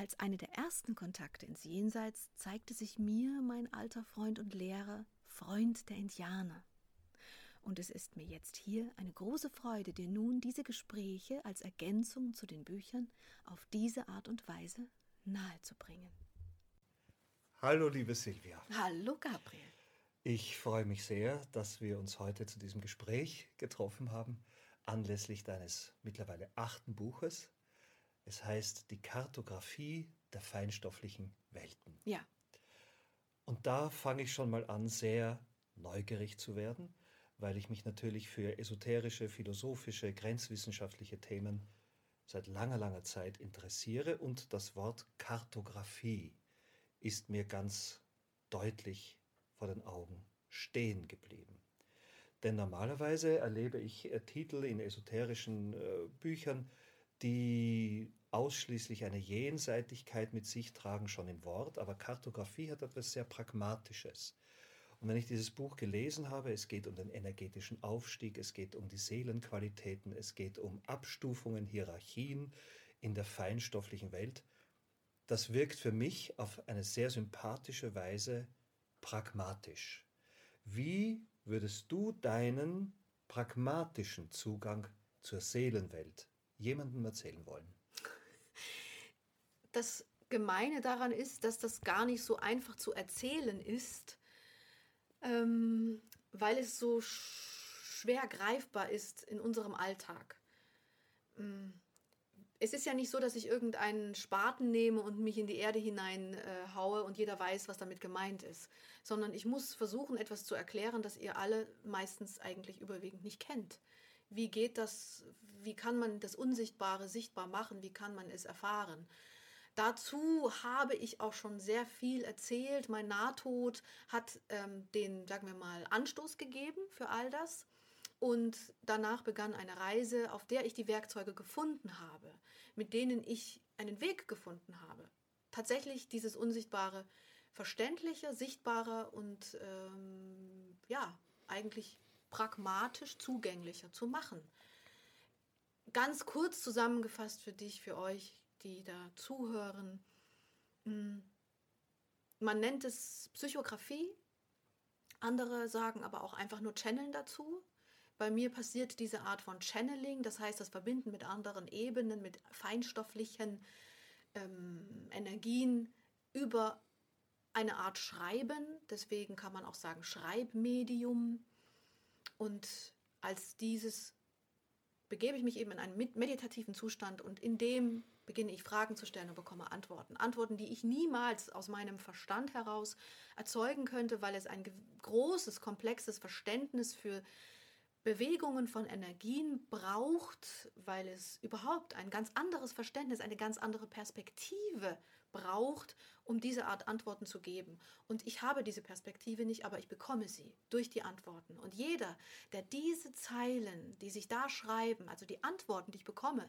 Als eine der ersten Kontakte ins Jenseits zeigte sich mir mein alter Freund und Lehrer, Freund der Indianer. Und es ist mir jetzt hier eine große Freude, dir nun diese Gespräche als Ergänzung zu den Büchern auf diese Art und Weise nahezubringen. Hallo, liebe Silvia. Hallo, Gabriel. Ich freue mich sehr, dass wir uns heute zu diesem Gespräch getroffen haben, anlässlich deines mittlerweile achten Buches, es heißt die Kartografie der feinstofflichen Welten. Ja. Und da fange ich schon mal an, sehr neugierig zu werden, weil ich mich natürlich für esoterische, philosophische, grenzwissenschaftliche Themen seit langer, langer Zeit interessiere und das Wort Kartografie ist mir ganz deutlich vor den Augen stehen geblieben. Denn normalerweise erlebe ich äh, Titel in esoterischen äh, Büchern, die ausschließlich eine Jenseitigkeit mit sich tragen, schon im Wort, aber Kartografie hat etwas sehr Pragmatisches. Und wenn ich dieses Buch gelesen habe, es geht um den energetischen Aufstieg, es geht um die Seelenqualitäten, es geht um Abstufungen, Hierarchien in der feinstofflichen Welt, das wirkt für mich auf eine sehr sympathische Weise pragmatisch. Wie würdest du deinen pragmatischen Zugang zur Seelenwelt jemandem erzählen wollen? Das Gemeine daran ist, dass das gar nicht so einfach zu erzählen ist, ähm, weil es so schwer greifbar ist in unserem Alltag. Ähm, es ist ja nicht so, dass ich irgendeinen Spaten nehme und mich in die Erde hinein äh, haue und jeder weiß, was damit gemeint ist, sondern ich muss versuchen, etwas zu erklären, das ihr alle meistens eigentlich überwiegend nicht kennt wie geht das, wie kann man das Unsichtbare sichtbar machen, wie kann man es erfahren. Dazu habe ich auch schon sehr viel erzählt. Mein Nahtod hat ähm, den, sagen wir mal, Anstoß gegeben für all das. Und danach begann eine Reise, auf der ich die Werkzeuge gefunden habe, mit denen ich einen Weg gefunden habe. Tatsächlich dieses Unsichtbare verständlicher, sichtbarer und ähm, ja, eigentlich pragmatisch zugänglicher zu machen. Ganz kurz zusammengefasst für dich, für euch, die da zuhören. Hm, man nennt es Psychografie, andere sagen aber auch einfach nur Channeln dazu. Bei mir passiert diese Art von Channeling, das heißt das Verbinden mit anderen Ebenen, mit feinstofflichen ähm, Energien über eine Art Schreiben. Deswegen kann man auch sagen Schreibmedium. Und als dieses begebe ich mich eben in einen meditativen Zustand und in dem beginne ich Fragen zu stellen und bekomme Antworten. Antworten, die ich niemals aus meinem Verstand heraus erzeugen könnte, weil es ein großes, komplexes Verständnis für Bewegungen von Energien braucht, weil es überhaupt ein ganz anderes Verständnis, eine ganz andere Perspektive braucht, um diese Art Antworten zu geben. Und ich habe diese Perspektive nicht, aber ich bekomme sie durch die Antworten. Und jeder, der diese Zeilen, die sich da schreiben, also die Antworten, die ich bekomme,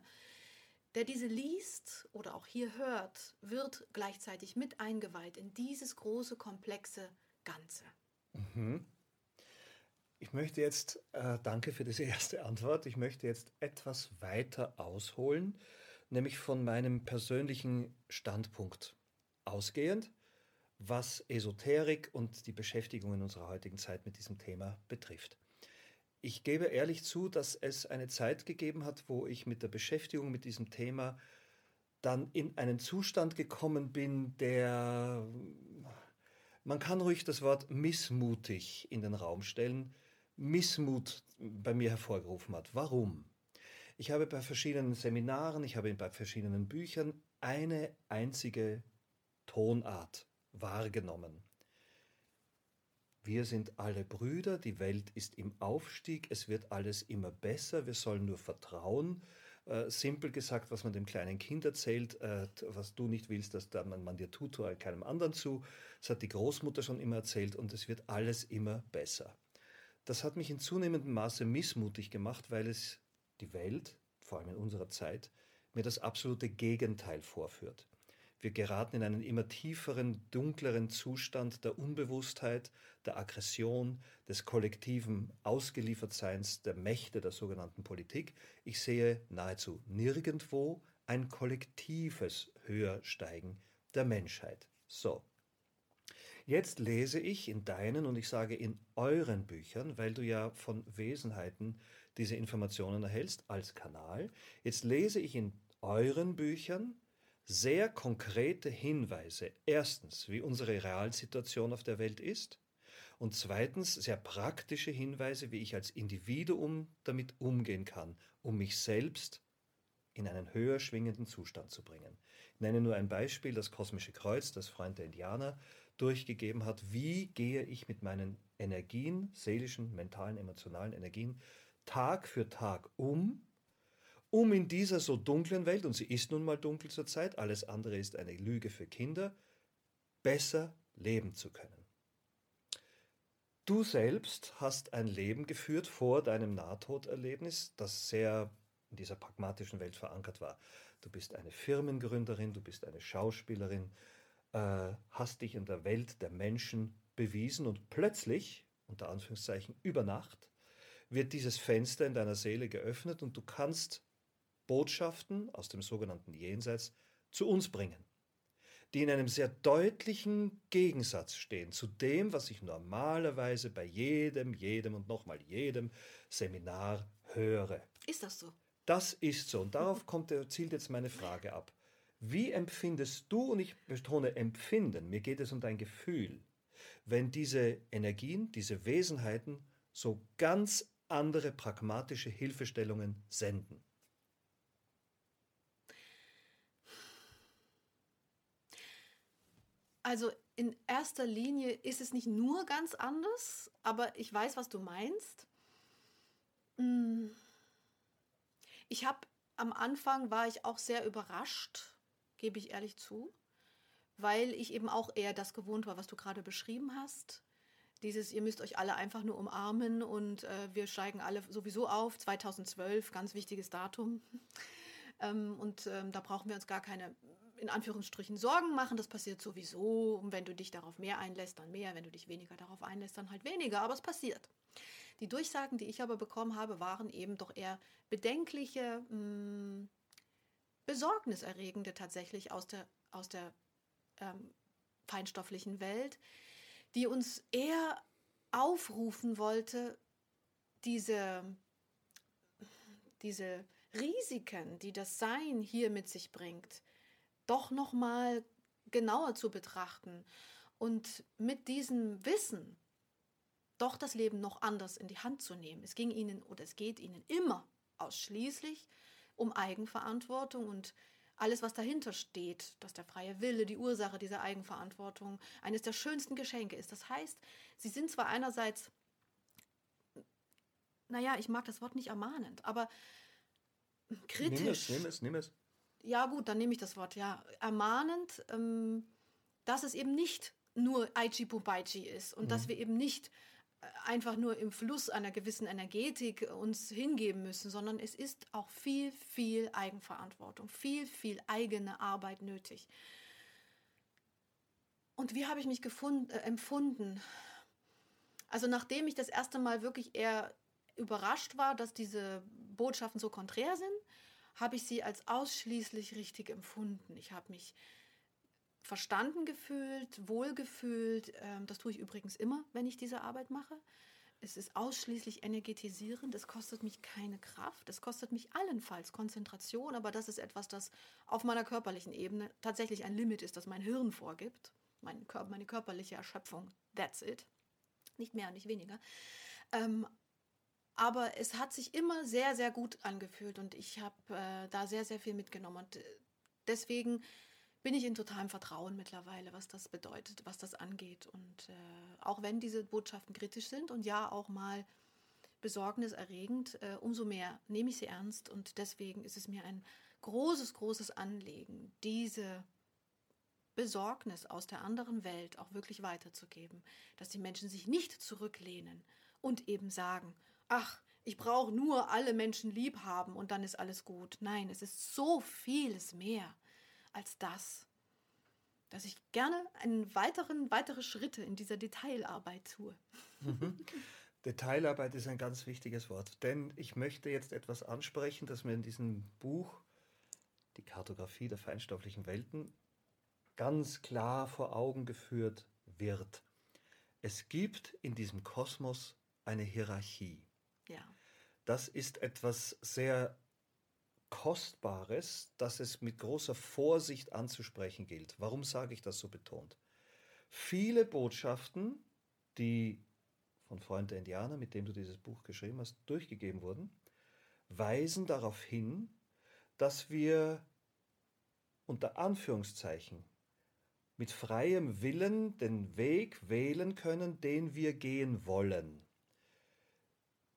der diese liest oder auch hier hört, wird gleichzeitig mit eingeweiht in dieses große, komplexe Ganze. Mhm. Ich möchte jetzt, äh, danke für diese erste Antwort, ich möchte jetzt etwas weiter ausholen, nämlich von meinem persönlichen Standpunkt ausgehend, was Esoterik und die Beschäftigung in unserer heutigen Zeit mit diesem Thema betrifft. Ich gebe ehrlich zu, dass es eine Zeit gegeben hat, wo ich mit der Beschäftigung mit diesem Thema dann in einen Zustand gekommen bin, der, man kann ruhig das Wort missmutig in den Raum stellen, Missmut bei mir hervorgerufen hat. Warum? Ich habe bei verschiedenen Seminaren, ich habe bei verschiedenen Büchern eine einzige Tonart wahrgenommen. Wir sind alle Brüder, die Welt ist im Aufstieg, es wird alles immer besser, wir sollen nur vertrauen, Äh, simpel gesagt, was man dem kleinen Kind erzählt, äh, was du nicht willst, dass man, man dir tut, tue keinem anderen zu. Das hat die Großmutter schon immer erzählt und es wird alles immer besser. Das hat mich in zunehmendem Maße missmutig gemacht, weil es die Welt, vor allem in unserer Zeit, mir das absolute Gegenteil vorführt. Wir geraten in einen immer tieferen, dunkleren Zustand der Unbewusstheit, der Aggression, des kollektiven Ausgeliefertseins der Mächte der sogenannten Politik. Ich sehe nahezu nirgendwo ein kollektives Höhersteigen der Menschheit. So. Jetzt lese ich in deinen und ich sage in euren Büchern, weil du ja von Wesenheiten diese Informationen erhältst als Kanal. Jetzt lese ich in euren Büchern sehr konkrete Hinweise. Erstens, wie unsere Realsituation auf der Welt ist. Und zweitens, sehr praktische Hinweise, wie ich als Individuum damit umgehen kann, um mich selbst in einen höher schwingenden Zustand zu bringen. Ich nenne nur ein Beispiel, das Kosmische Kreuz, das Freund der Indianer durchgegeben hat. Wie gehe ich mit meinen Energien, seelischen, mentalen, emotionalen Energien, Tag für Tag um, um in dieser so dunklen Welt, und sie ist nun mal dunkel zur Zeit, alles andere ist eine Lüge für Kinder, besser leben zu können. Du selbst hast ein Leben geführt vor deinem Nahtoderlebnis, das sehr in dieser pragmatischen Welt verankert war. Du bist eine Firmengründerin, du bist eine Schauspielerin, äh, hast dich in der Welt der Menschen bewiesen und plötzlich, unter Anführungszeichen über Nacht, wird dieses Fenster in deiner Seele geöffnet und du kannst Botschaften aus dem sogenannten Jenseits zu uns bringen, die in einem sehr deutlichen Gegensatz stehen zu dem, was ich normalerweise bei jedem, jedem und nochmal jedem Seminar höre. Ist das so? Das ist so. Und darauf kommt, zielt jetzt meine Frage ab. Wie empfindest du, und ich betone empfinden, mir geht es um dein Gefühl, wenn diese Energien, diese Wesenheiten so ganz andere pragmatische Hilfestellungen senden? Also in erster Linie ist es nicht nur ganz anders, aber ich weiß, was du meinst. Hm. Ich habe am Anfang war ich auch sehr überrascht, gebe ich ehrlich zu, weil ich eben auch eher das gewohnt war, was du gerade beschrieben hast. Dieses, ihr müsst euch alle einfach nur umarmen und äh, wir steigen alle sowieso auf. 2012, ganz wichtiges Datum. ähm, und ähm, da brauchen wir uns gar keine in Anführungsstrichen Sorgen machen, das passiert sowieso. Und wenn du dich darauf mehr einlässt, dann mehr. Wenn du dich weniger darauf einlässt, dann halt weniger. Aber es passiert. Die Durchsagen, die ich aber bekommen habe, waren eben doch eher bedenkliche, mh, hm, besorgniserregende tatsächlich aus der, aus der ähm, feinstofflichen Welt, die uns eher aufrufen wollte, diese, diese Risiken, die das Sein hier mit sich bringt, doch noch mal genauer zu betrachten und mit diesem Wissen doch das Leben noch anders in die Hand zu nehmen. Es ging ihnen oder es geht ihnen immer ausschließlich um Eigenverantwortung und alles, was dahinter steht, dass der freie Wille, die Ursache dieser Eigenverantwortung eines der schönsten Geschenke ist. Das heißt, sie sind zwar einerseits, naja, ich mag das Wort nicht ermahnend, aber kritisch. Nimm es, nimm es, nimm es ja gut, dann nehme ich das Wort, ja, ermahnend, ähm, dass es eben nicht nur Aichi Pubaichi ist und mhm. dass wir eben nicht äh, einfach nur im Fluss einer gewissen Energetik uns hingeben müssen, sondern es ist auch viel, viel Eigenverantwortung, viel, viel eigene Arbeit nötig. Und wie habe ich mich gefunden, äh, empfunden? Also nachdem ich das erste Mal wirklich eher überrascht war, dass diese Botschaften so konträr sind, habe ich sie als ausschließlich richtig empfunden. Ich habe mich verstanden gefühlt, wohlgefühlt. Ähm, das tue ich übrigens immer, wenn ich diese Arbeit mache. Es ist ausschließlich energetisierend, es kostet mich keine Kraft, es kostet mich allenfalls Konzentration, aber das ist etwas, das auf meiner körperlichen Ebene tatsächlich ein Limit ist, das mein Hirn vorgibt, meine körperliche Erschöpfung, that's it, nicht mehr, nicht weniger. Ähm, aber es hat sich immer sehr, sehr gut angefühlt und ich habe äh, da sehr, sehr viel mitgenommen. Und äh, deswegen bin ich in totalem Vertrauen mittlerweile, was das bedeutet, was das angeht. Und äh, auch wenn diese Botschaften kritisch sind und ja auch mal besorgniserregend, äh, umso mehr nehme ich sie ernst und deswegen ist es mir ein großes, großes Anliegen, diese Besorgnis aus der anderen Welt auch wirklich weiterzugeben, dass die Menschen sich nicht zurücklehnen und eben sagen, ach, ich brauche nur alle Menschen lieb haben und dann ist alles gut. Nein, es ist so vieles mehr als das, dass ich gerne einen weiteren, weitere Schritte in dieser Detailarbeit tue. Mhm. Detailarbeit ist ein ganz wichtiges Wort, denn ich möchte jetzt etwas ansprechen, das mir in diesem Buch, die Kartografie der feinstofflichen Welten, ganz klar vor Augen geführt wird. Es gibt in diesem Kosmos eine Hierarchie. Ja. Das ist etwas sehr Kostbares, das es mit großer Vorsicht anzusprechen gilt. Warum sage ich das so betont? Viele Botschaften, die von Freund der Indianer, mit dem du dieses Buch geschrieben hast, durchgegeben wurden, weisen darauf hin, dass wir unter Anführungszeichen mit freiem Willen den Weg wählen können, den wir gehen wollen.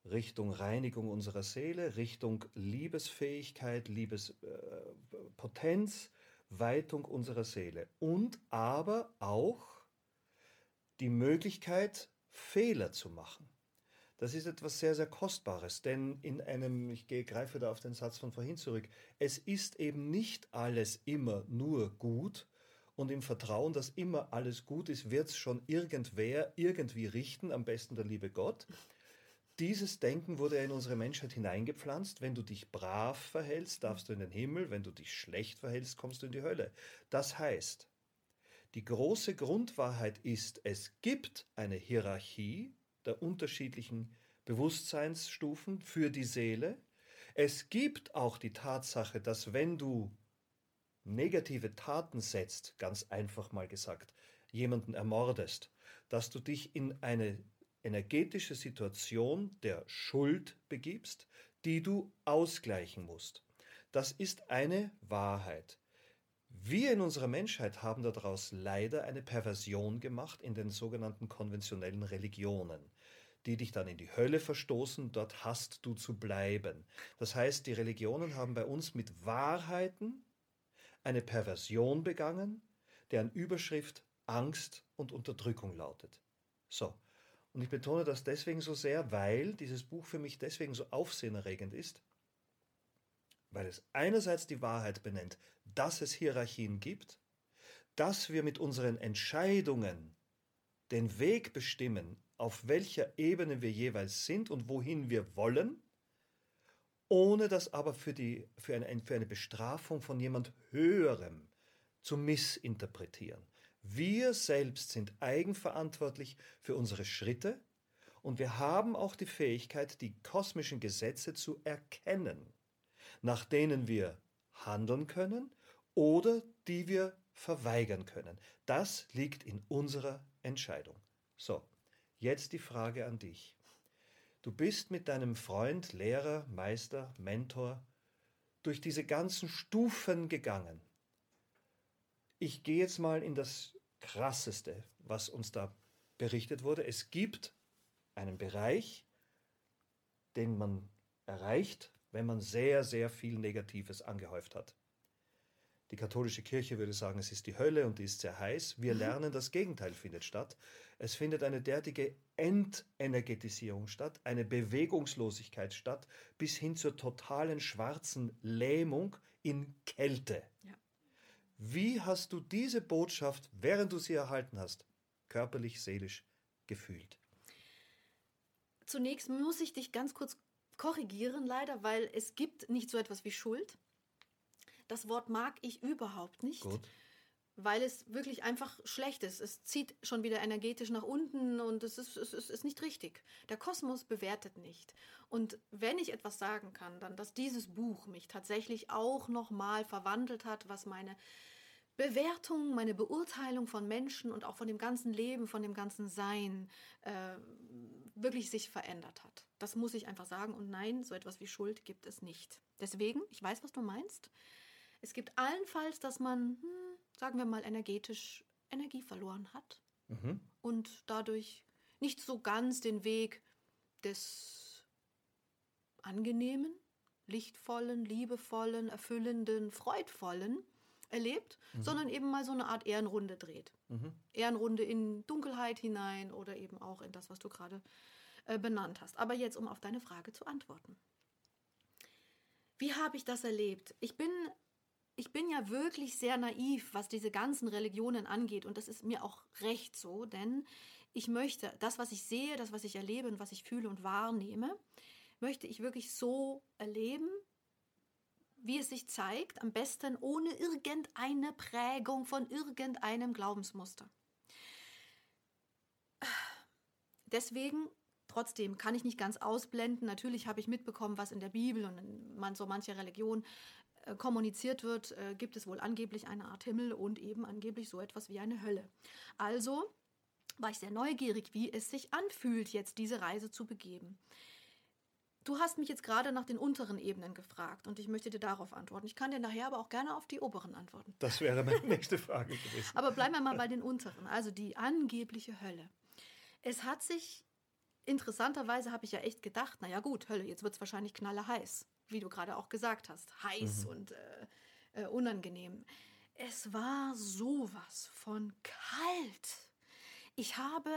Richtung Reinigung unserer Seele, Richtung Liebesfähigkeit, Liebespotenz, äh, Weitung unserer Seele. Und aber auch die Möglichkeit, Fehler zu machen. Das ist etwas sehr, sehr Kostbares, denn in einem, ich greife da auf den Satz von vorhin zurück, es ist eben nicht alles immer nur gut und im Vertrauen, dass immer alles gut ist, wird es schon irgendwer irgendwie richten, am besten der liebe Gott. Dieses Denken wurde in unsere Menschheit hineingepflanzt. Wenn du dich brav verhältst, darfst du in den Himmel. Wenn du dich schlecht verhältst, kommst du in die Hölle. Das heißt, die große Grundwahrheit ist, es gibt eine Hierarchie der unterschiedlichen Bewusstseinsstufen für die Seele. Es gibt auch die Tatsache, dass wenn du negative Taten setzt, ganz einfach mal gesagt, jemanden ermordest, dass du dich in eine energetische Situation der Schuld begibst, die du ausgleichen musst. Das ist eine Wahrheit. Wir in unserer Menschheit haben daraus leider eine Perversion gemacht in den sogenannten konventionellen Religionen, die dich dann in die Hölle verstoßen, dort hast du zu bleiben. Das heißt, die Religionen haben bei uns mit Wahrheiten eine Perversion begangen, deren Überschrift Angst und Unterdrückung lautet. So, und ich betone das deswegen so sehr, weil dieses Buch für mich deswegen so aufsehenerregend ist, weil es einerseits die Wahrheit benennt, dass es Hierarchien gibt, dass wir mit unseren Entscheidungen den Weg bestimmen, auf welcher Ebene wir jeweils sind und wohin wir wollen, ohne das aber für, die, für, eine, für eine Bestrafung von jemand Höherem zu missinterpretieren. Wir selbst sind eigenverantwortlich für unsere Schritte und wir haben auch die Fähigkeit, die kosmischen Gesetze zu erkennen, nach denen wir handeln können oder die wir verweigern können. Das liegt in unserer Entscheidung. So, jetzt die Frage an dich. Du bist mit deinem Freund, Lehrer, Meister, Mentor durch diese ganzen Stufen gegangen. Ich gehe jetzt mal in das Krasseste, was uns da berichtet wurde. Es gibt einen Bereich, den man erreicht, wenn man sehr, sehr viel Negatives angehäuft hat. Die katholische Kirche würde sagen, es ist die Hölle und die ist sehr heiß. Wir mhm. lernen, das Gegenteil findet statt. Es findet eine derartige Entenergetisierung statt, eine Bewegungslosigkeit statt, bis hin zur totalen schwarzen Lähmung in Kälte. Ja. Wie hast du diese Botschaft, während du sie erhalten hast, körperlich, seelisch gefühlt? Zunächst muss ich dich ganz kurz korrigieren, leider, weil es gibt nicht so etwas wie Schuld. Das Wort mag ich überhaupt nicht. Gut. Weil es wirklich einfach schlecht ist. Es zieht schon wieder energetisch nach unten und es ist, es ist, es ist nicht richtig. Der Kosmos bewertet nicht. Und wenn ich etwas sagen kann, dann, dass dieses Buch mich tatsächlich auch nochmal verwandelt hat, was meine Bewertung, meine Beurteilung von Menschen und auch von dem ganzen Leben, von dem ganzen Sein äh, wirklich sich verändert hat. Das muss ich einfach sagen. Und nein, so etwas wie Schuld gibt es nicht. Deswegen, ich weiß, was du meinst. Es gibt allenfalls, dass man, hm, sagen wir mal, energetisch Energie verloren hat mhm. und dadurch nicht so ganz den Weg des angenehmen, lichtvollen, liebevollen, erfüllenden, freudvollen erlebt, mhm. sondern eben mal so eine Art Ehrenrunde dreht. Mhm. Ehrenrunde in Dunkelheit hinein oder eben auch in das, was du gerade äh, benannt hast. Aber jetzt, um auf deine Frage zu antworten. Wie habe ich das erlebt? Ich bin, ich bin ja wirklich sehr naiv, was diese ganzen Religionen angeht. Und das ist mir auch recht so, denn ich möchte das, was ich sehe, das, was ich erlebe und was ich fühle und wahrnehme, möchte ich wirklich so erleben, wie es sich zeigt, am besten ohne irgendeine Prägung von irgendeinem Glaubensmuster. Deswegen, trotzdem kann ich nicht ganz ausblenden. Natürlich habe ich mitbekommen, was in der Bibel und in man, so mancher Religion äh, kommuniziert wird, äh, gibt es wohl angeblich eine Art Himmel und eben angeblich so etwas wie eine Hölle. Also war ich sehr neugierig, wie es sich anfühlt, jetzt diese Reise zu begeben. Du hast mich jetzt gerade nach den unteren Ebenen gefragt und ich möchte dir darauf antworten. Ich kann dir nachher aber auch gerne auf die oberen antworten. Das wäre meine nächste Frage gewesen. aber bleiben wir mal bei den unteren, also die angebliche Hölle. Es hat sich, interessanterweise habe ich ja echt gedacht, naja gut, Hölle, jetzt wird es wahrscheinlich knallerheiß, wie du gerade auch gesagt hast. Heiß mhm. und äh, äh, unangenehm. Es war sowas von kalt. Ich habe,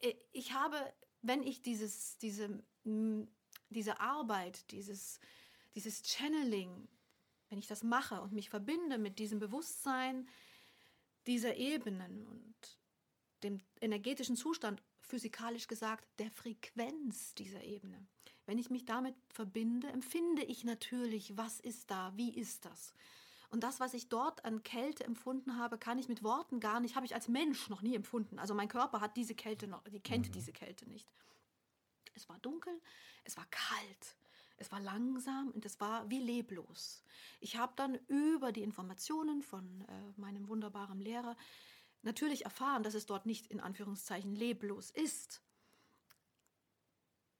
äh, ich habe, wenn ich dieses, diese diese Arbeit, dieses, dieses Channeling, wenn ich das mache und mich verbinde mit diesem Bewusstsein dieser Ebenen und dem energetischen Zustand, physikalisch gesagt, der Frequenz dieser Ebene. Wenn ich mich damit verbinde, empfinde ich natürlich, was ist da, wie ist das. Und das, was ich dort an Kälte empfunden habe, kann ich mit Worten gar nicht, habe ich als Mensch noch nie empfunden. Also mein Körper hat diese Kälte noch, die kennt mhm. diese Kälte nicht. Es war dunkel, es war kalt, es war langsam und es war wie leblos. Ich habe dann über die Informationen von äh, meinem wunderbaren Lehrer natürlich erfahren, dass es dort nicht in Anführungszeichen leblos ist.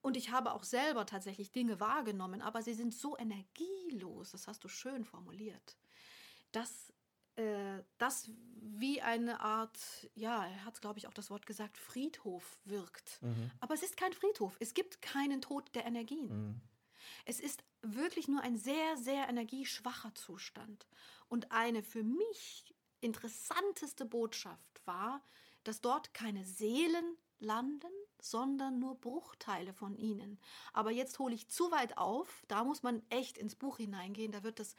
Und ich habe auch selber tatsächlich Dinge wahrgenommen, aber sie sind so energielos, das hast du schön formuliert, dass äh, das wie eine Art, ja, er hat, glaube ich, auch das Wort gesagt, Friedhof wirkt. Mhm. Aber es ist kein Friedhof. Es gibt keinen Tod der Energien. Mhm. Es ist wirklich nur ein sehr, sehr energieschwacher Zustand. Und eine für mich interessanteste Botschaft war, dass dort keine Seelen landen, sondern nur Bruchteile von ihnen. Aber jetzt hole ich zu weit auf, da muss man echt ins Buch hineingehen, da wird das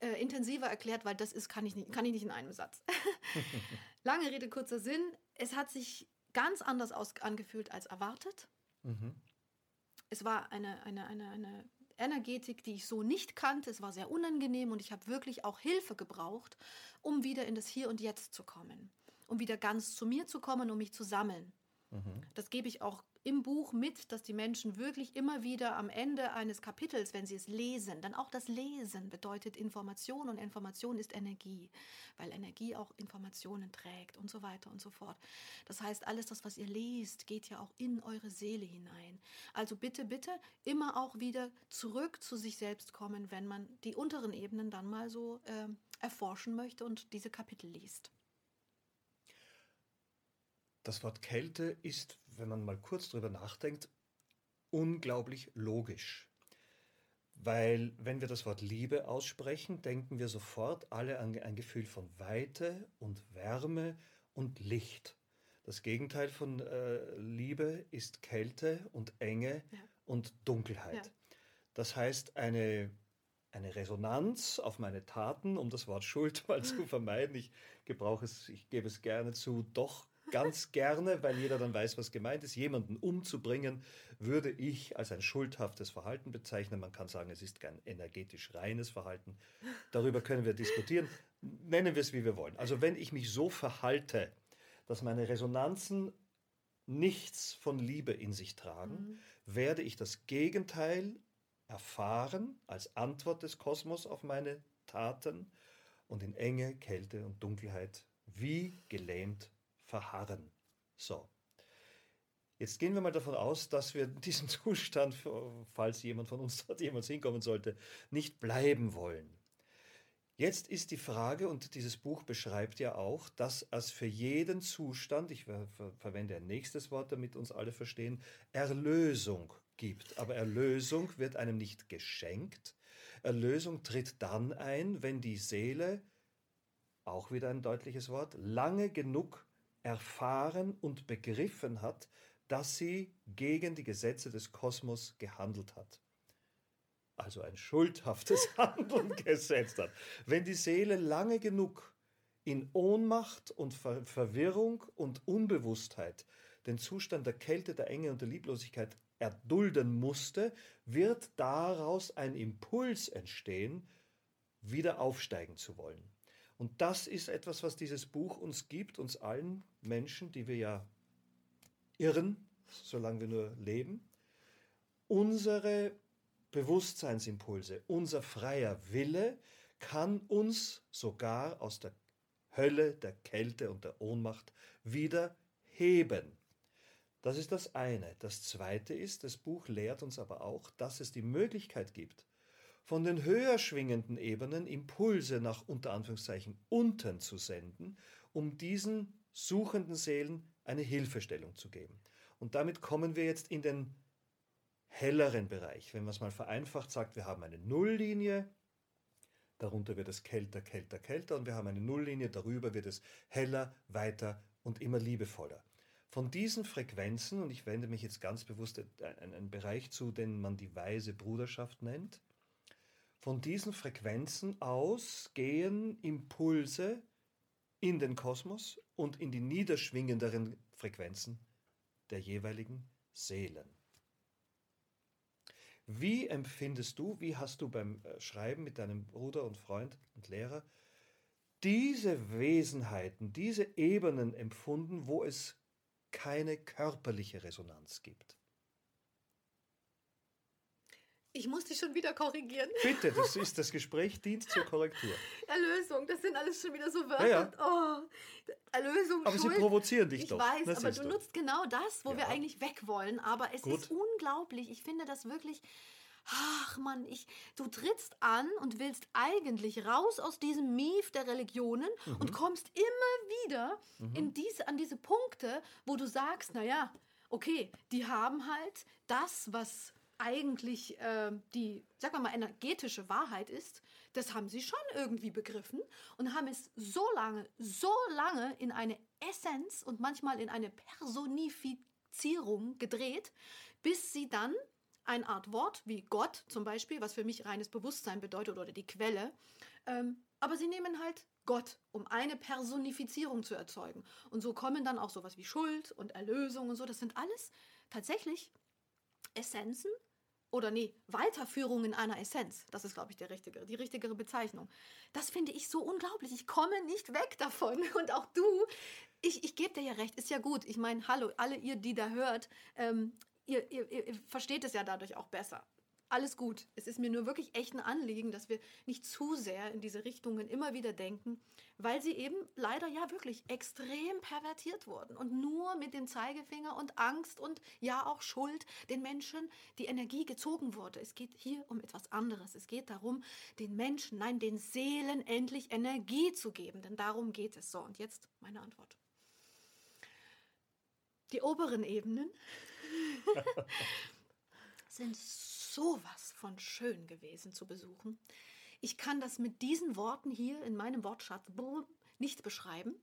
äh, intensiver erklärt, weil das ist, kann ich nicht, kann ich nicht in einem Satz. Lange Rede, kurzer Sinn. Es hat sich ganz anders aus, angefühlt als erwartet. Mhm. Es war eine, eine, eine, eine Energetik, die ich so nicht kannte. Es war sehr unangenehm und ich habe wirklich auch Hilfe gebraucht, um wieder in das Hier und Jetzt zu kommen. Um wieder ganz zu mir zu kommen, um mich zu sammeln. Mhm. Das gebe ich auch im Buch mit, dass die Menschen wirklich immer wieder am Ende eines Kapitels, wenn sie es lesen, dann auch das Lesen bedeutet Information und Information ist Energie, weil Energie auch Informationen trägt und so weiter und so fort. Das heißt, alles das, was ihr lest, geht ja auch in eure Seele hinein. Also bitte, bitte immer auch wieder zurück zu sich selbst kommen, wenn man die unteren Ebenen dann mal so äh, erforschen möchte und diese Kapitel liest. Das Wort Kälte ist, wenn man mal kurz drüber nachdenkt, unglaublich logisch. Weil wenn wir das Wort Liebe aussprechen, denken wir sofort alle an ein Gefühl von Weite und Wärme und Licht. Das Gegenteil von äh, Liebe ist Kälte und Enge ja. und Dunkelheit. Ja. Das heißt, eine, eine Resonanz auf meine Taten, um das Wort Schuld mal zu vermeiden, ich gebrauche es, ich gebe es gerne zu, doch ganz gerne, weil jeder dann weiß, was gemeint ist, jemanden umzubringen, würde ich als ein schuldhaftes Verhalten bezeichnen. Man kann sagen, es ist kein energetisch reines Verhalten. Darüber können wir diskutieren. Nennen wir es, wie wir wollen. Also wenn ich mich so verhalte, dass meine Resonanzen nichts von Liebe in sich tragen, mhm. werde ich das Gegenteil erfahren als Antwort des Kosmos auf meine Taten und in Enge, Kälte und Dunkelheit wie gelähmt verharren. So. Jetzt gehen wir mal davon aus, dass wir diesen Zustand, falls jemand von uns dort jemals hinkommen sollte, nicht bleiben wollen. Jetzt ist die Frage, und dieses Buch beschreibt ja auch, dass es für jeden Zustand, ich ver verwende ein nächstes Wort, damit uns alle verstehen, Erlösung gibt. Aber Erlösung wird einem nicht geschenkt. Erlösung tritt dann ein, wenn die Seele, auch wieder ein deutliches Wort, lange genug erfahren und begriffen hat, dass sie gegen die Gesetze des Kosmos gehandelt hat. Also ein schuldhaftes Handeln gesetzt hat. Wenn die Seele lange genug in Ohnmacht und Ver Verwirrung und Unbewusstheit den Zustand der Kälte, der Enge und der Lieblosigkeit erdulden musste, wird daraus ein Impuls entstehen, wieder aufsteigen zu wollen. Und das ist etwas, was dieses Buch uns gibt, uns allen Menschen, die wir ja irren, solange wir nur leben. Unsere Bewusstseinsimpulse, unser freier Wille kann uns sogar aus der Hölle, der Kälte und der Ohnmacht wieder heben. Das ist das eine. Das zweite ist, das Buch lehrt uns aber auch, dass es die Möglichkeit gibt, von den höher schwingenden Ebenen Impulse nach unter Anführungszeichen unten zu senden, um diesen suchenden Seelen eine Hilfestellung zu geben. Und damit kommen wir jetzt in den helleren Bereich. Wenn man es mal vereinfacht sagt, wir haben eine Nulllinie, darunter wird es kälter, kälter, kälter und wir haben eine Nulllinie, darüber wird es heller, weiter und immer liebevoller. Von diesen Frequenzen, und ich wende mich jetzt ganz bewusst einen Bereich zu, den man die weise Bruderschaft nennt, von diesen Frequenzen aus gehen Impulse in den Kosmos und in die niederschwingenderen Frequenzen der jeweiligen Seelen. Wie empfindest du, wie hast du beim äh, Schreiben mit deinem Bruder und Freund und Lehrer diese Wesenheiten, diese Ebenen empfunden, wo es keine körperliche Resonanz gibt. Ich muss dich schon wieder korrigieren. Bitte, das ist das Gespräch dient zur Korrektur. Erlösung, das sind alles schon wieder so Wörter. Ja, ja. Oh, Erlösung, Aber Schuld. sie provozieren dich ich doch. Ich weiß, das aber du, du nutzt genau das, wo ja. wir eigentlich weg wollen. Aber es Gut. ist unglaublich. Ich finde das wirklich ach Mann, ich, du trittst an und willst eigentlich raus aus diesem Mief der Religionen mhm. und kommst immer wieder mhm. in diese, an diese Punkte, wo du sagst, naja, okay, die haben halt das, was eigentlich äh, die, sagen wir mal, energetische Wahrheit ist, das haben sie schon irgendwie begriffen und haben es so lange, so lange in eine Essenz und manchmal in eine Personifizierung gedreht, bis sie dann eine Art Wort wie Gott zum Beispiel, was für mich reines Bewusstsein bedeutet oder die Quelle. Ähm, aber sie nehmen halt Gott, um eine Personifizierung zu erzeugen. Und so kommen dann auch sowas wie Schuld und Erlösung und so. Das sind alles tatsächlich Essenzen oder nee, Weiterführungen einer Essenz. Das ist, glaube ich, der richtige, die richtigere Bezeichnung. Das finde ich so unglaublich. Ich komme nicht weg davon. Und auch du, ich, ich gebe dir ja recht, ist ja gut. Ich meine, hallo, alle ihr, die da hört, ähm, ihr, ihr, ihr versteht es ja dadurch auch besser. Alles gut. Es ist mir nur wirklich echt ein Anliegen, dass wir nicht zu sehr in diese Richtungen immer wieder denken, weil sie eben leider ja wirklich extrem pervertiert wurden und nur mit dem Zeigefinger und Angst und ja auch Schuld den Menschen die Energie gezogen wurde. Es geht hier um etwas anderes. Es geht darum, den Menschen, nein, den Seelen endlich Energie zu geben, denn darum geht es. So, und jetzt meine Antwort. Die oberen Ebenen sind sowas von schön gewesen zu besuchen. Ich kann das mit diesen Worten hier in meinem Wortschatz nicht beschreiben.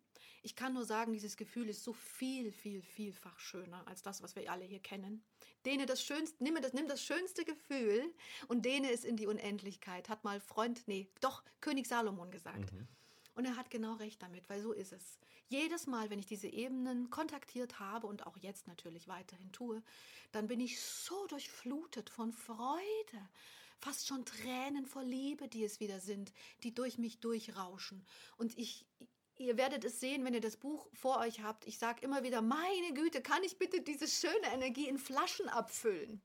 Ich kann nur sagen, dieses Gefühl ist so viel, viel, vielfach schöner als das, was wir alle hier kennen. Dehne das schönste, nimm das, nimm das schönste Gefühl und dehne es in die Unendlichkeit, hat mal Freund, nee, doch König Salomon gesagt. Mhm. Und er hat genau recht damit, weil so ist es. Jedes Mal, wenn ich diese Ebenen kontaktiert habe und auch jetzt natürlich weiterhin tue, dann bin ich so durchflutet von Freude, fast schon Tränen vor Liebe, die es wieder sind, die durch mich durchrauschen. Und ich, ihr werdet es sehen, wenn ihr das Buch vor euch habt. Ich sage immer wieder, meine Güte, kann ich bitte diese schöne Energie in Flaschen abfüllen?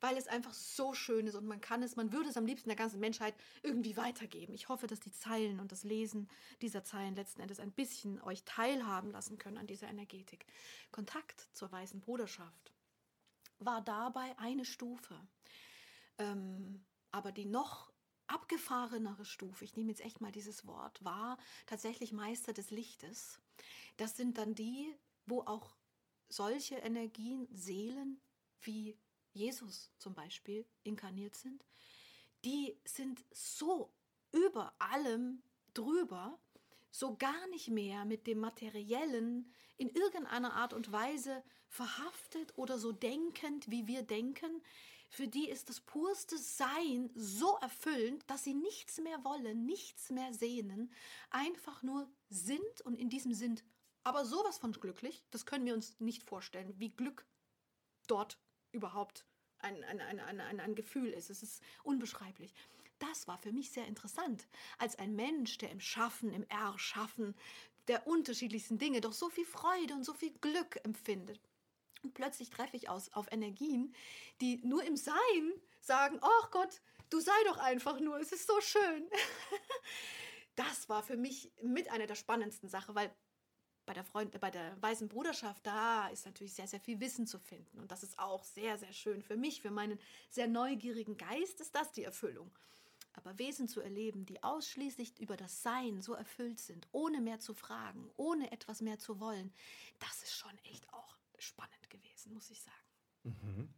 Weil es einfach so schön ist und man kann es, man würde es am liebsten der ganzen Menschheit irgendwie weitergeben. Ich hoffe, dass die Zeilen und das Lesen dieser Zeilen letzten Endes ein bisschen euch teilhaben lassen können an dieser Energetik. Kontakt zur weißen Bruderschaft war dabei eine Stufe. Ähm, aber die noch abgefahrenere Stufe, ich nehme jetzt echt mal dieses Wort, war tatsächlich Meister des Lichtes. Das sind dann die, wo auch solche Energien, Seelen wie Jesus zum Beispiel inkarniert sind, die sind so über allem drüber, so gar nicht mehr mit dem Materiellen in irgendeiner Art und Weise verhaftet oder so denkend, wie wir denken. Für die ist das purste Sein so erfüllend, dass sie nichts mehr wollen, nichts mehr sehnen, einfach nur sind und in diesem sind aber sowas von glücklich, das können wir uns nicht vorstellen, wie Glück dort überhaupt ein, ein, ein, ein, ein, Gefühl ist. Es ist unbeschreiblich. Das war für mich sehr interessant, als ein Mensch, der im Schaffen, im Erschaffen der unterschiedlichsten Dinge doch so viel Freude und so viel Glück empfindet. Und plötzlich treffe ich aus, auf Energien, die nur im Sein sagen, ach Gott, du sei doch einfach nur, es ist so schön. das war für mich mit einer der spannendsten Sachen, weil bei der, Freund, bei der Weißen Bruderschaft, da ist natürlich sehr, sehr viel Wissen zu finden. Und das ist auch sehr, sehr schön für mich, für meinen sehr neugierigen Geist ist das die Erfüllung. Aber Wesen zu erleben, die ausschließlich über das Sein so erfüllt sind, ohne mehr zu fragen, ohne etwas mehr zu wollen, das ist schon echt auch spannend gewesen, muss ich sagen. Mhm.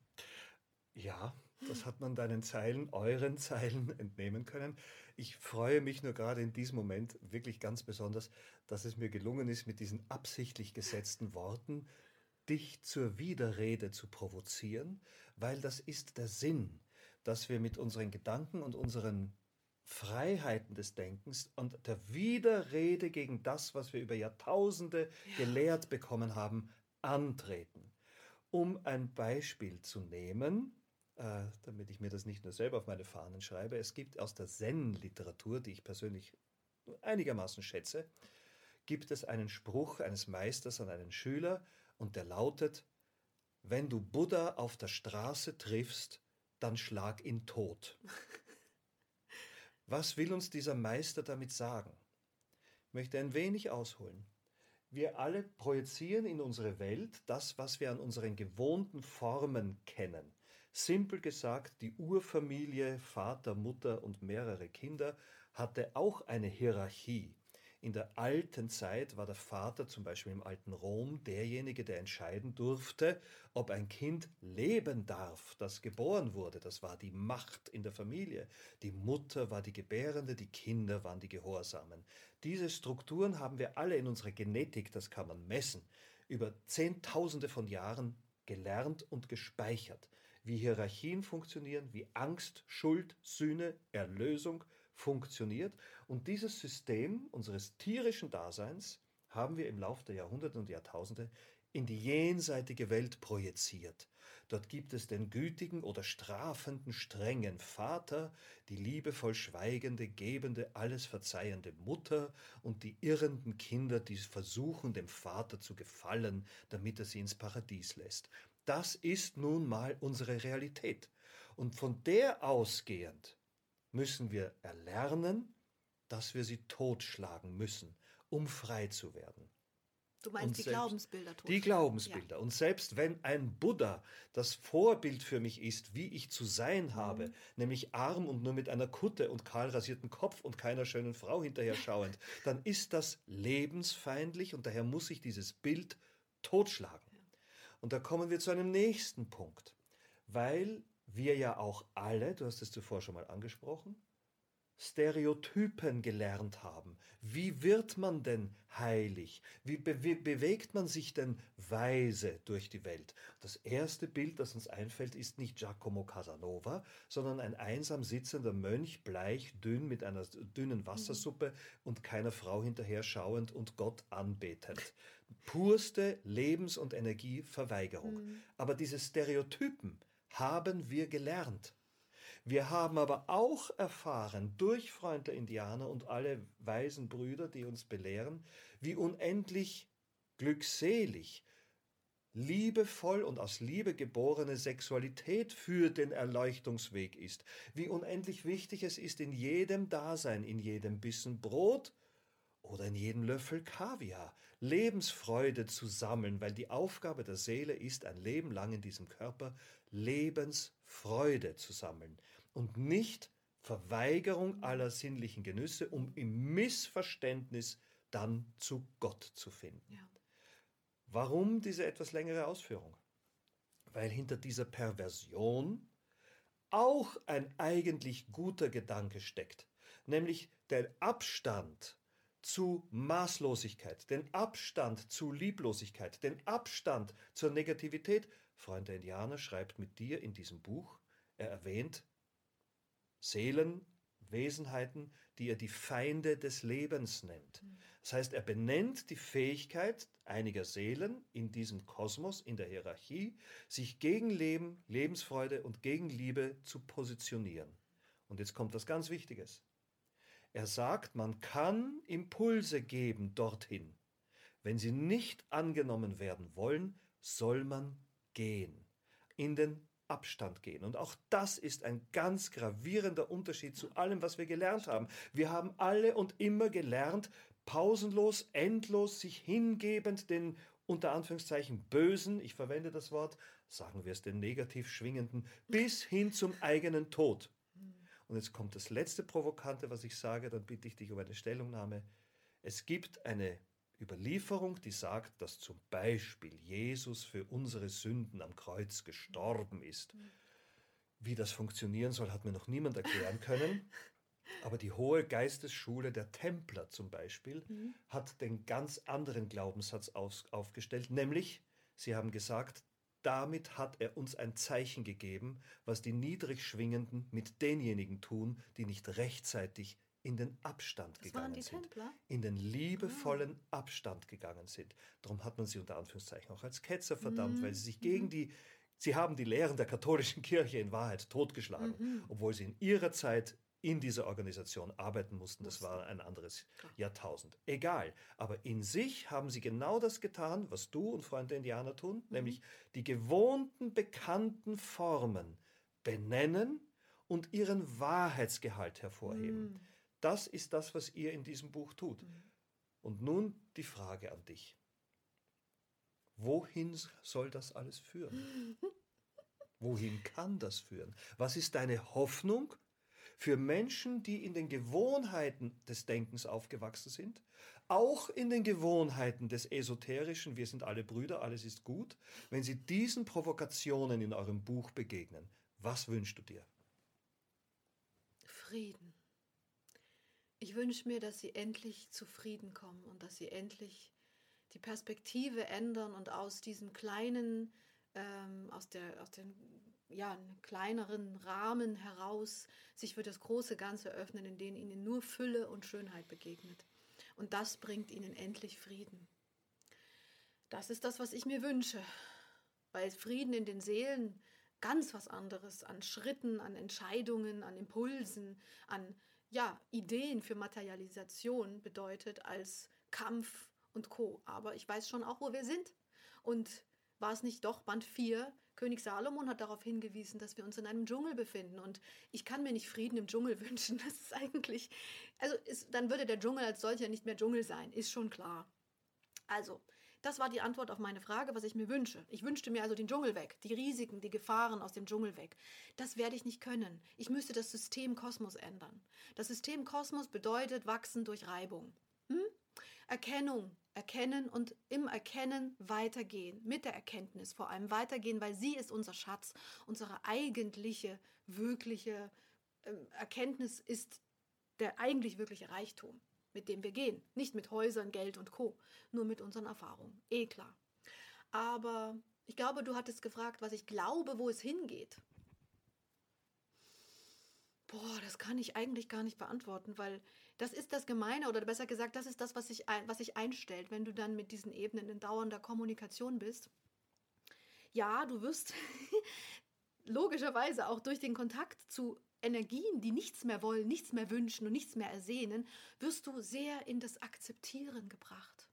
Ja, das hat man deinen Zeilen, euren Zeilen entnehmen können. Ich freue mich nur gerade in diesem Moment wirklich ganz besonders, dass es mir gelungen ist, mit diesen absichtlich gesetzten Worten dich zur Widerrede zu provozieren, weil das ist der Sinn, dass wir mit unseren Gedanken und unseren Freiheiten des Denkens und der Widerrede gegen das, was wir über Jahrtausende ja. gelehrt bekommen haben, antreten. Um ein Beispiel zu nehmen, äh, damit ich mir das nicht nur selber auf meine Fahnen schreibe. Es gibt aus der Zen-Literatur, die ich persönlich einigermaßen schätze, gibt es einen Spruch eines Meisters an einen Schüler und der lautet, wenn du Buddha auf der Straße triffst, dann schlag ihn tot. Was will uns dieser Meister damit sagen? Ich möchte ein wenig ausholen. Wir alle projizieren in unsere Welt das, was wir an unseren gewohnten Formen kennen. Simpel gesagt, die Urfamilie, Vater, Mutter und mehrere Kinder hatte auch eine Hierarchie. In der alten Zeit war der Vater zum Beispiel im alten Rom derjenige, der entscheiden durfte, ob ein Kind leben darf, das geboren wurde. Das war die Macht in der Familie. Die Mutter war die Gebärende, die Kinder waren die Gehorsamen. Diese Strukturen haben wir alle in unserer Genetik, das kann man messen, über Zehntausende von Jahren gelernt und gespeichert wie Hierarchien funktionieren, wie Angst, Schuld, Sühne, Erlösung funktioniert. Und dieses System unseres tierischen Daseins haben wir im Laufe der Jahrhunderte und Jahrtausende in die jenseitige Welt projiziert. Dort gibt es den gütigen oder strafenden, strengen Vater, die liebevoll schweigende, gebende, alles verzeihende Mutter und die irrenden Kinder, die versuchen, dem Vater zu gefallen, damit er sie ins Paradies lässt. Das ist nun mal unsere Realität. Und von der ausgehend müssen wir erlernen, dass wir sie totschlagen müssen, um frei zu werden. Du meinst und die Glaubensbilder totschlagen? Die Glaubensbilder. Ja. Und selbst wenn ein Buddha das Vorbild für mich ist, wie ich zu sein habe, mhm. nämlich arm und nur mit einer Kutte und kahl rasierten Kopf und keiner schönen Frau hinterher schauend, dann ist das lebensfeindlich und daher muss ich dieses Bild totschlagen. Und da kommen wir zu einem nächsten Punkt, weil wir ja auch alle, du hast es zuvor schon mal angesprochen, Stereotypen gelernt haben. Wie wird man denn heilig? Wie be bewegt man sich denn weise durch die Welt? Das erste Bild, das uns einfällt, ist nicht Giacomo Casanova, sondern ein einsam sitzender Mönch, bleich, dünn, mit einer dünnen Wassersuppe und keiner Frau hinterher schauend und Gott anbetend. Purste Lebens- und Energieverweigerung. Mhm. Aber diese Stereotypen haben wir gelernt. Wir haben aber auch erfahren durch Freund der Indianer und alle weisen Brüder, die uns belehren, wie unendlich glückselig, liebevoll und aus Liebe geborene Sexualität für den Erleuchtungsweg ist, wie unendlich wichtig es ist, in jedem Dasein, in jedem Bissen Brot oder in jedem Löffel Kaviar Lebensfreude zu sammeln, weil die Aufgabe der Seele ist, ein Leben lang in diesem Körper Lebensfreude zu sammeln und nicht Verweigerung aller sinnlichen Genüsse, um im Missverständnis dann zu Gott zu finden. Ja. Warum diese etwas längere Ausführung? weil hinter dieser Perversion auch ein eigentlich guter Gedanke steckt, nämlich der Abstand zu Maßlosigkeit, den Abstand zu Lieblosigkeit, den Abstand zur Negativität. Freund der Indianer schreibt mit dir in diesem Buch, er erwähnt Seelen, Wesenheiten, die er die Feinde des Lebens nennt. Das heißt, er benennt die Fähigkeit einiger Seelen in diesem Kosmos, in der Hierarchie, sich gegen Leben, Lebensfreude und gegen Liebe zu positionieren. Und jetzt kommt das ganz Wichtiges. Er sagt, man kann Impulse geben dorthin. Wenn sie nicht angenommen werden wollen, soll man gehen, in den Abstand gehen. Und auch das ist ein ganz gravierender Unterschied zu allem, was wir gelernt haben. Wir haben alle und immer gelernt, pausenlos, endlos, sich hingebend den unter Anführungszeichen bösen, ich verwende das Wort, sagen wir es den negativ schwingenden, bis hin zum eigenen Tod. Und jetzt kommt das letzte Provokante, was ich sage, dann bitte ich dich um eine Stellungnahme. Es gibt eine Überlieferung, die sagt, dass zum Beispiel Jesus für unsere Sünden am Kreuz gestorben ist. Wie das funktionieren soll, hat mir noch niemand erklären können. Aber die hohe Geistesschule der Templer zum Beispiel mhm. hat den ganz anderen Glaubenssatz auf, aufgestellt, nämlich sie haben gesagt, damit hat er uns ein Zeichen gegeben, was die niedrig schwingenden mit denjenigen tun, die nicht rechtzeitig in den Abstand das gegangen sind. In den liebevollen ah. Abstand gegangen sind. Darum hat man sie unter Anführungszeichen auch als Ketzer verdammt, mhm. weil sie sich gegen mhm. die, sie haben die Lehren der katholischen Kirche in Wahrheit totgeschlagen, mhm. obwohl sie in ihrer Zeit in dieser Organisation arbeiten mussten. Das war ein anderes Jahrtausend. Egal. Aber in sich haben sie genau das getan, was du und Freunde Indianer tun, mhm. nämlich die gewohnten, bekannten Formen benennen und ihren Wahrheitsgehalt hervorheben. Mhm. Das ist das, was ihr in diesem Buch tut. Mhm. Und nun die Frage an dich. Wohin soll das alles führen? Wohin kann das führen? Was ist deine Hoffnung für Menschen, die in den Gewohnheiten des Denkens aufgewachsen sind, auch in den Gewohnheiten des Esoterischen, wir sind alle Brüder, alles ist gut, wenn sie diesen Provokationen in eurem Buch begegnen? Was wünschst du dir? Frieden. Ich wünsche mir, dass sie endlich zufrieden kommen und dass sie endlich die Perspektive ändern und aus diesem kleinen, ähm, aus, der, aus dem ja, kleineren Rahmen heraus sich für das große Ganze öffnen, in dem ihnen nur Fülle und Schönheit begegnet. Und das bringt ihnen endlich Frieden. Das ist das, was ich mir wünsche, weil Frieden in den Seelen ganz was anderes an Schritten, an Entscheidungen, an Impulsen, an ja, Ideen für Materialisation bedeutet als Kampf und Co. Aber ich weiß schon auch, wo wir sind. Und war es nicht doch Band 4? König Salomon hat darauf hingewiesen, dass wir uns in einem Dschungel befinden. Und ich kann mir nicht Frieden im Dschungel wünschen. Das ist eigentlich, also ist, dann würde der Dschungel als solcher nicht mehr Dschungel sein, ist schon klar. Also, das war die Antwort auf meine Frage, was ich mir wünsche. Ich wünschte mir also den Dschungel weg, die Risiken, die Gefahren aus dem Dschungel weg. Das werde ich nicht können. Ich müsste das System Kosmos ändern. Das System Kosmos bedeutet wachsen durch Reibung. Hm? Erkennung, erkennen und im Erkennen weitergehen, mit der Erkenntnis vor allem weitergehen, weil sie ist unser Schatz, unsere eigentliche, wirkliche äh, Erkenntnis ist der eigentlich wirkliche Reichtum mit dem wir gehen. Nicht mit Häusern, Geld und Co. Nur mit unseren Erfahrungen. Eh klar. Aber ich glaube, du hattest gefragt, was ich glaube, wo es hingeht. Boah, das kann ich eigentlich gar nicht beantworten, weil das ist das Gemeine oder besser gesagt, das ist das, was sich, was sich einstellt, wenn du dann mit diesen Ebenen in dauernder Kommunikation bist. Ja, du wirst logischerweise auch durch den Kontakt zu Energien, die nichts mehr wollen, nichts mehr wünschen und nichts mehr ersehnen, wirst du sehr in das Akzeptieren gebracht.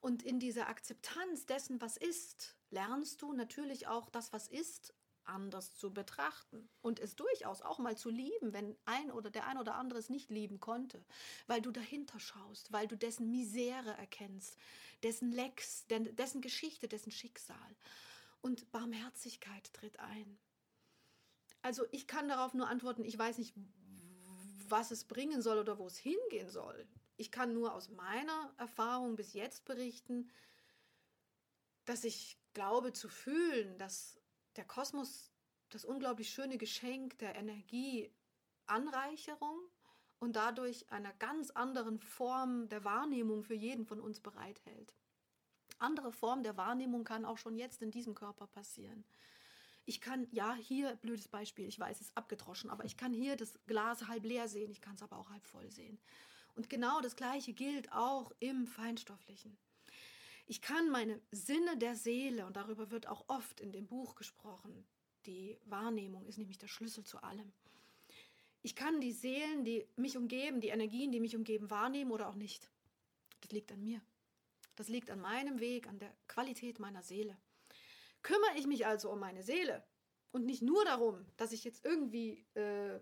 Und in dieser Akzeptanz dessen, was ist, lernst du natürlich auch das, was ist, anders zu betrachten und es durchaus auch mal zu lieben, wenn ein oder der ein oder andere es nicht lieben konnte, weil du dahinter schaust, weil du dessen Misere erkennst, dessen Lex, dessen Geschichte, dessen Schicksal. Und Barmherzigkeit tritt ein. Also ich kann darauf nur antworten, ich weiß nicht, was es bringen soll oder wo es hingehen soll. Ich kann nur aus meiner Erfahrung bis jetzt berichten, dass ich glaube zu fühlen, dass der Kosmos das unglaublich schöne Geschenk der Energieanreicherung und dadurch einer ganz anderen Form der Wahrnehmung für jeden von uns bereithält. Andere Form der Wahrnehmung kann auch schon jetzt in diesem Körper passieren. Ich kann, ja, hier, blödes Beispiel, ich weiß, es ist abgedroschen, aber ich kann hier das Glas halb leer sehen, ich kann es aber auch halb voll sehen. Und genau das Gleiche gilt auch im Feinstofflichen. Ich kann meine Sinne der Seele, und darüber wird auch oft in dem Buch gesprochen, die Wahrnehmung ist nämlich der Schlüssel zu allem. Ich kann die Seelen, die mich umgeben, die Energien, die mich umgeben, wahrnehmen oder auch nicht. Das liegt an mir. Das liegt an meinem Weg, an der Qualität meiner Seele. Kümmere ich mich also um meine Seele und nicht nur darum, dass ich jetzt irgendwie äh,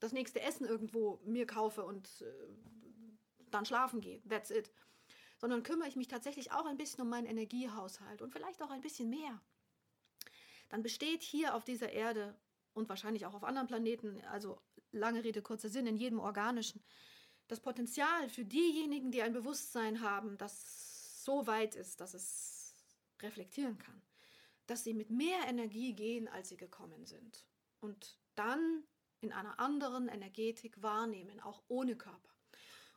das nächste Essen irgendwo mir kaufe und äh, dann schlafen gehe, that's it, sondern kümmere ich mich tatsächlich auch ein bisschen um meinen Energiehaushalt und vielleicht auch ein bisschen mehr, dann besteht hier auf dieser Erde und wahrscheinlich auch auf anderen Planeten, also lange Rede, kurzer Sinn, in jedem organischen, das Potenzial für diejenigen, die ein Bewusstsein haben, das so weit ist, dass es reflektieren kann, dass sie mit mehr Energie gehen, als sie gekommen sind. Und dann in einer anderen Energetik wahrnehmen, auch ohne Körper.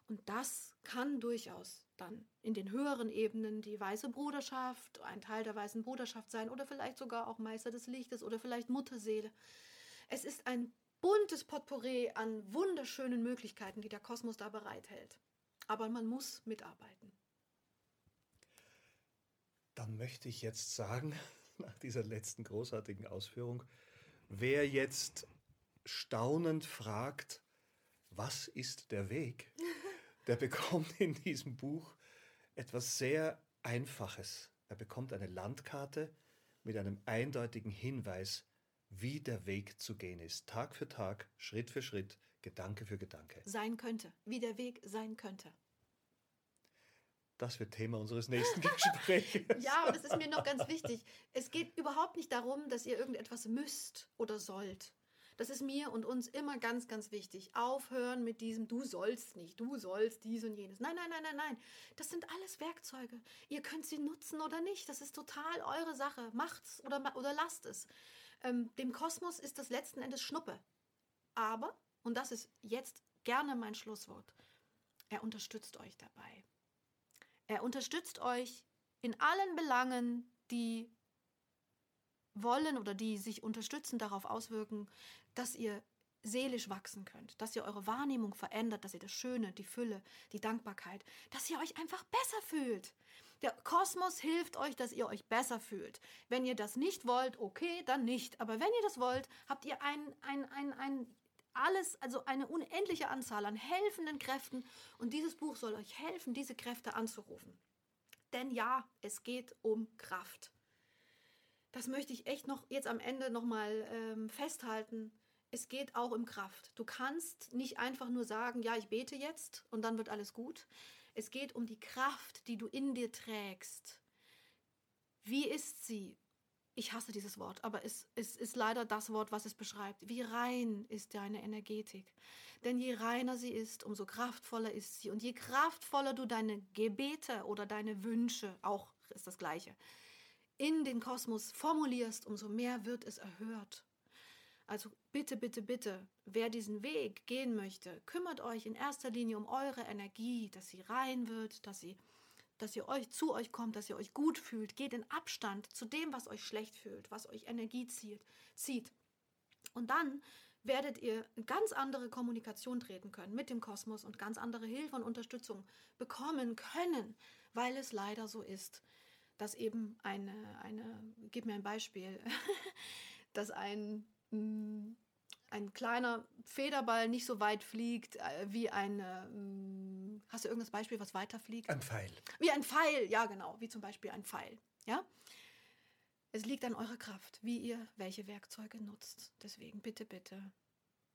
Und das kann durchaus dann in den höheren Ebenen die weiße Bruderschaft, ein Teil der weißen Bruderschaft sein oder vielleicht sogar auch Meister des Lichtes oder vielleicht Mutterseele. Es ist ein buntes Potpourri an wunderschönen Möglichkeiten, die der Kosmos da bereithält. Aber man muss mitarbeiten. Dann möchte ich jetzt sagen, nach dieser letzten großartigen Ausführung, wer jetzt staunend fragt, was ist der Weg, der bekommt in diesem Buch etwas sehr Einfaches. Er bekommt eine Landkarte mit einem eindeutigen Hinweis, wie der Weg zu gehen ist. Tag für Tag, Schritt für Schritt, Gedanke für Gedanke. Sein könnte, wie der Weg sein könnte. Das wird Thema unseres nächsten Gesprächs. ja, und es ist mir noch ganz wichtig. Es geht überhaupt nicht darum, dass ihr irgendetwas müsst oder sollt. Das ist mir und uns immer ganz, ganz wichtig. Aufhören mit diesem Du sollst nicht, du sollst dies und jenes. Nein, nein, nein, nein, nein. Das sind alles Werkzeuge. Ihr könnt sie nutzen oder nicht. Das ist total eure Sache. Macht's oder, oder lasst es. Ähm, dem Kosmos ist das letzten Endes Schnuppe. Aber, und das ist jetzt gerne mein Schlusswort, er unterstützt euch dabei. Er unterstützt euch in allen Belangen, die wollen oder die sich unterstützen, darauf auswirken, dass ihr seelisch wachsen könnt, dass ihr eure Wahrnehmung verändert, dass ihr das Schöne, die Fülle, die Dankbarkeit, dass ihr euch einfach besser fühlt. Der Kosmos hilft euch, dass ihr euch besser fühlt. Wenn ihr das nicht wollt, okay, dann nicht. Aber wenn ihr das wollt, habt ihr ein, ein, ein, ein alles, also eine unendliche Anzahl an helfenden Kräften. Und dieses Buch soll euch helfen, diese Kräfte anzurufen. Denn ja, es geht um Kraft. Das möchte ich echt noch jetzt am Ende nochmal ähm, festhalten. Es geht auch um Kraft. Du kannst nicht einfach nur sagen, ja, ich bete jetzt und dann wird alles gut. Es geht um die Kraft, die du in dir trägst. Wie ist sie? Ich hasse dieses Wort, aber es, es ist leider das Wort, was es beschreibt. Wie rein ist deine Energetik? Denn je reiner sie ist, umso kraftvoller ist sie. Und je kraftvoller du deine Gebete oder deine Wünsche, auch ist das gleiche, in den Kosmos formulierst, umso mehr wird es erhört. Also bitte, bitte, bitte, wer diesen Weg gehen möchte, kümmert euch in erster Linie um eure Energie, dass sie rein wird, dass sie dass ihr euch zu euch kommt, dass ihr euch gut fühlt. Geht in Abstand zu dem, was euch schlecht fühlt, was euch Energie zieht. zieht. Und dann werdet ihr ganz andere Kommunikation treten können mit dem Kosmos und ganz andere Hilfe und Unterstützung bekommen können, weil es leider so ist, dass eben eine, eine gib mir ein Beispiel, dass ein ein kleiner Federball nicht so weit fliegt äh, wie ein. Äh, hast du irgendein Beispiel, was weiter fliegt? Ein Pfeil. Wie ein Pfeil, ja, genau. Wie zum Beispiel ein Pfeil. Ja? Es liegt an eurer Kraft, wie ihr welche Werkzeuge nutzt. Deswegen bitte, bitte,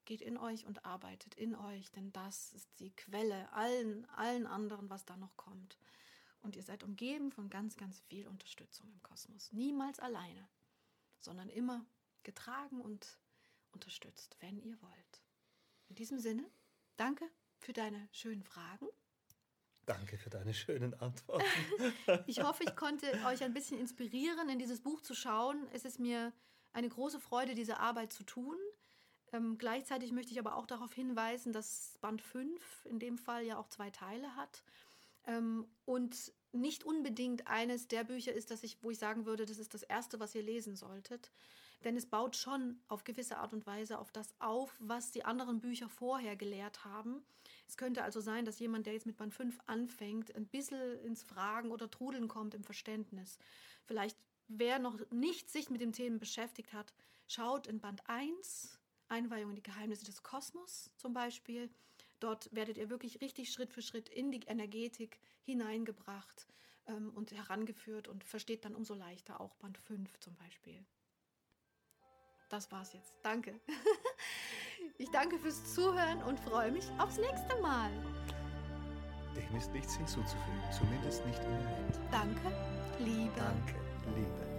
geht in euch und arbeitet in euch, denn das ist die Quelle allen, allen anderen, was da noch kommt. Und ihr seid umgeben von ganz, ganz viel Unterstützung im Kosmos. Niemals alleine, sondern immer getragen und unterstützt, wenn ihr wollt. In diesem Sinne, danke für deine schönen Fragen. Danke für deine schönen Antworten. ich hoffe, ich konnte euch ein bisschen inspirieren, in dieses Buch zu schauen. Es ist mir eine große Freude, diese Arbeit zu tun. Ähm, gleichzeitig möchte ich aber auch darauf hinweisen, dass Band 5 in dem Fall ja auch zwei Teile hat. Ähm, und nicht unbedingt eines der Bücher ist, dass ich, wo ich sagen würde, das ist das erste, was ihr lesen solltet. Denn es baut schon auf gewisse Art und Weise auf das auf, was die anderen Bücher vorher gelehrt haben. Es könnte also sein, dass jemand, der jetzt mit Band 5 anfängt, ein bisschen ins Fragen oder Trudeln kommt im Verständnis. Vielleicht, wer noch nicht sich mit dem Thema beschäftigt hat, schaut in Band 1, Einweihung in die Geheimnisse des Kosmos zum Beispiel. Dort werdet ihr wirklich richtig Schritt für Schritt in die Energetik hineingebracht ähm, und herangeführt und versteht dann umso leichter auch Band 5 zum Beispiel das war's jetzt. Danke. Ich danke fürs Zuhören und freue mich aufs nächste Mal. Dem ist nichts hinzuzufügen, zumindest nicht im Moment. Danke, Liebe. Danke, Liebe.